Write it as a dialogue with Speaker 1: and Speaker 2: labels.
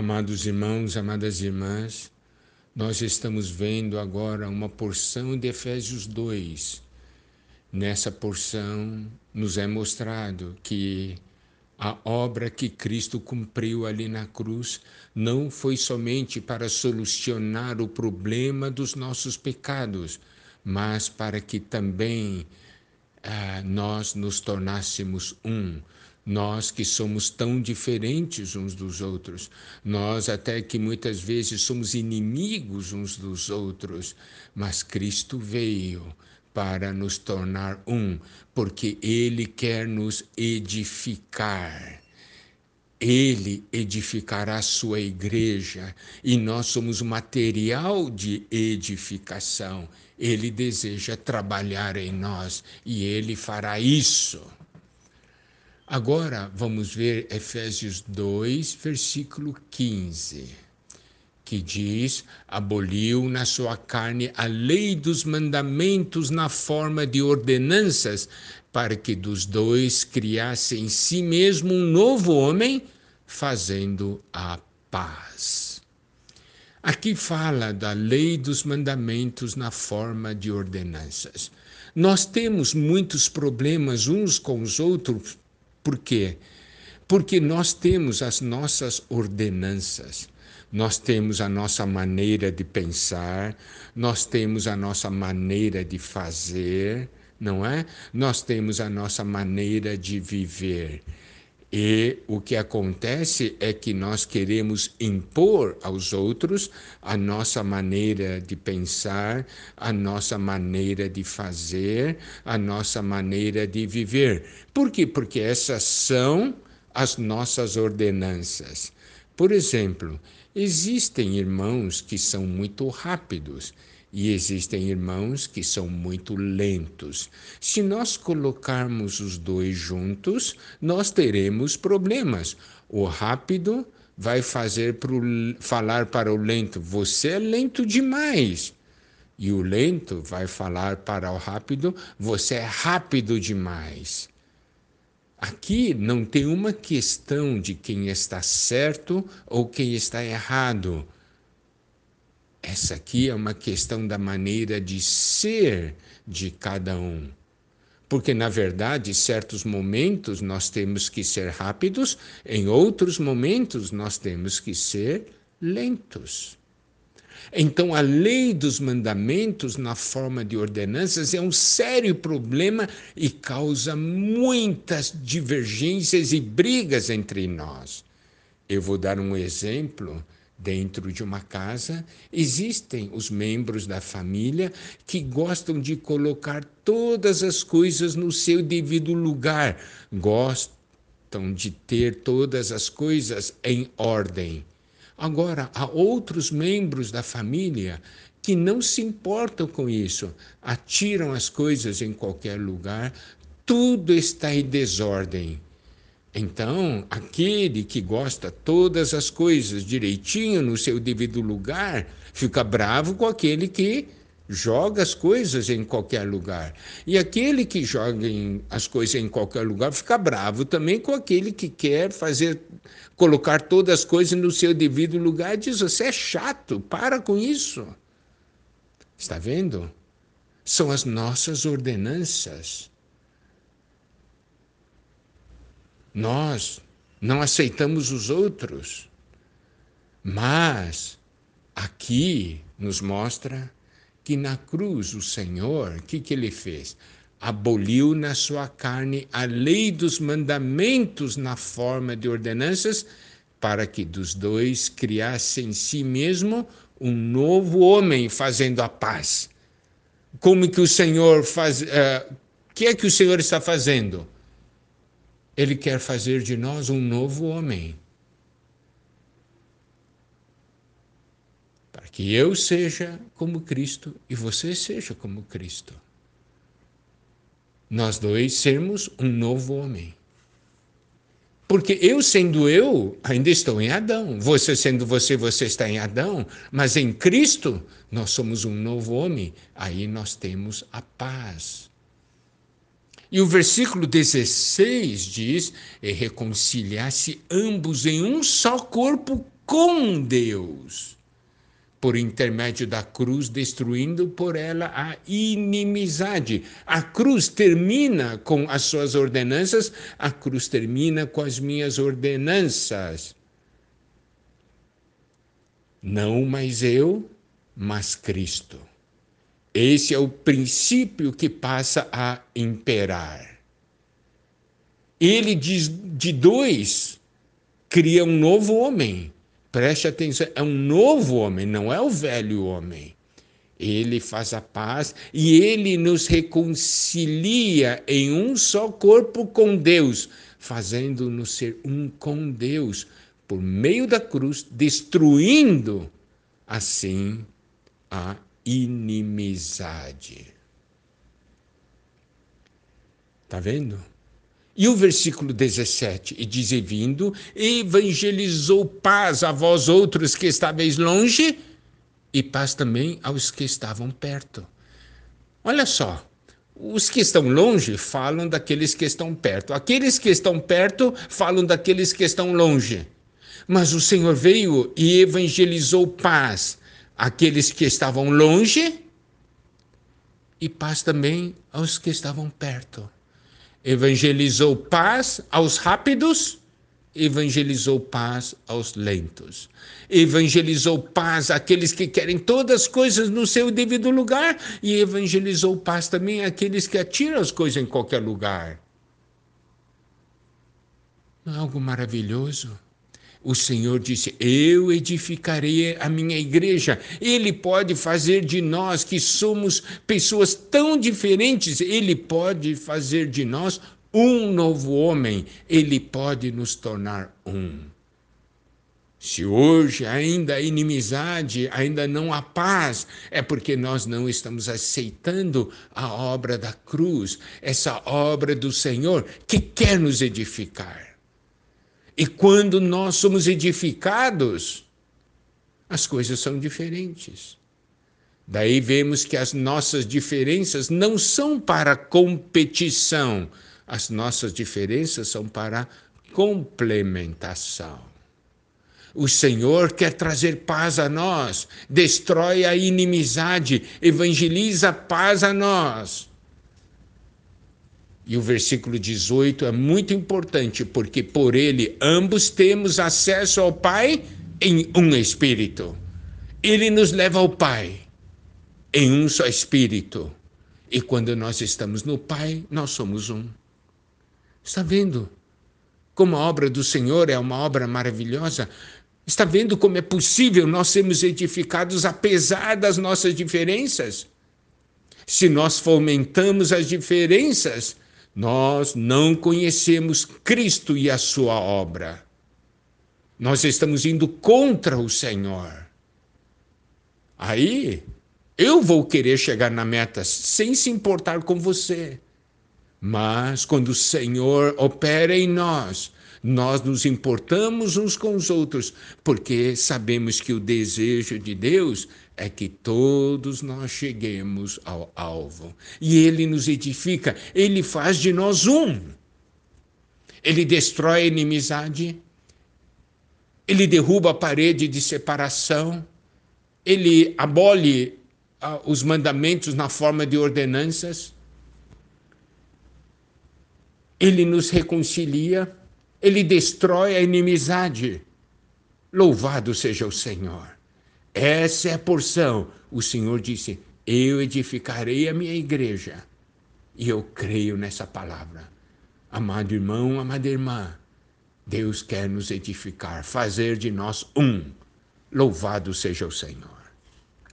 Speaker 1: Amados irmãos, amadas irmãs, nós estamos vendo agora uma porção de Efésios 2. Nessa porção nos é mostrado que a obra que Cristo cumpriu ali na cruz não foi somente para solucionar o problema dos nossos pecados, mas para que também ah, nós nos tornássemos um nós que somos tão diferentes uns dos outros, nós até que muitas vezes somos inimigos uns dos outros, mas Cristo veio para nos tornar um, porque Ele quer nos edificar. Ele edificará a sua igreja e nós somos material de edificação. Ele deseja trabalhar em nós e ele fará isso. Agora vamos ver Efésios 2, versículo 15, que diz: aboliu na sua carne a lei dos mandamentos na forma de ordenanças, para que dos dois criasse em si mesmo um novo homem, fazendo a paz. Aqui fala da lei dos mandamentos na forma de ordenanças. Nós temos muitos problemas uns com os outros por quê? Porque nós temos as nossas ordenanças, nós temos a nossa maneira de pensar, nós temos a nossa maneira de fazer, não é? Nós temos a nossa maneira de viver. E o que acontece é que nós queremos impor aos outros a nossa maneira de pensar, a nossa maneira de fazer, a nossa maneira de viver. Por quê? Porque essas são as nossas ordenanças. Por exemplo, existem irmãos que são muito rápidos e existem irmãos que são muito lentos. Se nós colocarmos os dois juntos, nós teremos problemas. O rápido vai fazer pro, falar para o lento: Você é lento demais. E o lento vai falar para o rápido: Você é rápido demais. Aqui não tem uma questão de quem está certo ou quem está errado essa aqui é uma questão da maneira de ser de cada um. Porque, na verdade, certos momentos nós temos que ser rápidos, em outros momentos nós temos que ser lentos. Então, a lei dos mandamentos, na forma de ordenanças, é um sério problema e causa muitas divergências e brigas entre nós. Eu vou dar um exemplo Dentro de uma casa existem os membros da família que gostam de colocar todas as coisas no seu devido lugar, gostam de ter todas as coisas em ordem. Agora, há outros membros da família que não se importam com isso, atiram as coisas em qualquer lugar, tudo está em desordem. Então, aquele que gosta todas as coisas direitinho no seu devido lugar, fica bravo com aquele que joga as coisas em qualquer lugar. E aquele que joga as coisas em qualquer lugar fica bravo também com aquele que quer fazer colocar todas as coisas no seu devido lugar, diz: "Você é chato, para com isso". Está vendo? São as nossas ordenanças Nós não aceitamos os outros, mas aqui nos mostra que na cruz o Senhor, o que, que ele fez? Aboliu na sua carne a lei dos mandamentos na forma de ordenanças, para que dos dois criasse em si mesmo um novo homem fazendo a paz. Como que o Senhor faz. O uh, eh, que é que o Senhor está fazendo? Ele quer fazer de nós um novo homem. Para que eu seja como Cristo e você seja como Cristo. Nós dois sermos um novo homem. Porque eu sendo eu, ainda estou em Adão. Você sendo você, você está em Adão. Mas em Cristo, nós somos um novo homem. Aí nós temos a paz. E o versículo 16 diz: e reconciliasse ambos em um só corpo com Deus por intermédio da cruz, destruindo por ela a inimizade. A cruz termina com as suas ordenanças, a cruz termina com as minhas ordenanças. Não mais eu, mas Cristo. Esse é o princípio que passa a imperar. Ele diz de dois cria um novo homem Preste atenção, é um novo homem, não é o velho homem. Ele faz a paz e ele nos reconcilia em um só corpo com Deus, fazendo-nos ser um com Deus por meio da cruz, destruindo assim a inimizade. Está vendo? E o versículo 17, e diz: E vindo, evangelizou paz a vós outros que estáveis longe, e paz também aos que estavam perto. Olha só, os que estão longe falam daqueles que estão perto, aqueles que estão perto falam daqueles que estão longe. Mas o Senhor veio e evangelizou paz àqueles que estavam longe e paz também aos que estavam perto evangelizou paz aos rápidos, evangelizou paz aos lentos. Evangelizou paz àqueles que querem todas as coisas no seu devido lugar e evangelizou paz também àqueles que atiram as coisas em qualquer lugar. Não é algo maravilhoso? O Senhor disse: Eu edificarei a minha igreja. Ele pode fazer de nós, que somos pessoas tão diferentes, Ele pode fazer de nós um novo homem. Ele pode nos tornar um. Se hoje ainda há inimizade, ainda não há paz, é porque nós não estamos aceitando a obra da cruz, essa obra do Senhor que quer nos edificar. E quando nós somos edificados, as coisas são diferentes. Daí vemos que as nossas diferenças não são para competição, as nossas diferenças são para complementação. O Senhor quer trazer paz a nós, destrói a inimizade, evangeliza paz a nós. E o versículo 18 é muito importante, porque por ele ambos temos acesso ao Pai em um espírito. Ele nos leva ao Pai em um só espírito. E quando nós estamos no Pai, nós somos um. Está vendo como a obra do Senhor é uma obra maravilhosa? Está vendo como é possível nós sermos edificados apesar das nossas diferenças? Se nós fomentamos as diferenças, nós não conhecemos Cristo e a sua obra. Nós estamos indo contra o Senhor. Aí eu vou querer chegar na meta sem se importar com você. Mas quando o Senhor opera em nós, nós nos importamos uns com os outros, porque sabemos que o desejo de Deus é que todos nós cheguemos ao alvo. E ele nos edifica, ele faz de nós um. Ele destrói a inimizade, ele derruba a parede de separação, ele abole uh, os mandamentos na forma de ordenanças, ele nos reconcilia, ele destrói a inimizade. Louvado seja o Senhor. Essa é a porção. O Senhor disse: Eu edificarei a minha igreja. E eu creio nessa palavra. Amado irmão, amada irmã, Deus quer nos edificar, fazer de nós um. Louvado seja o Senhor.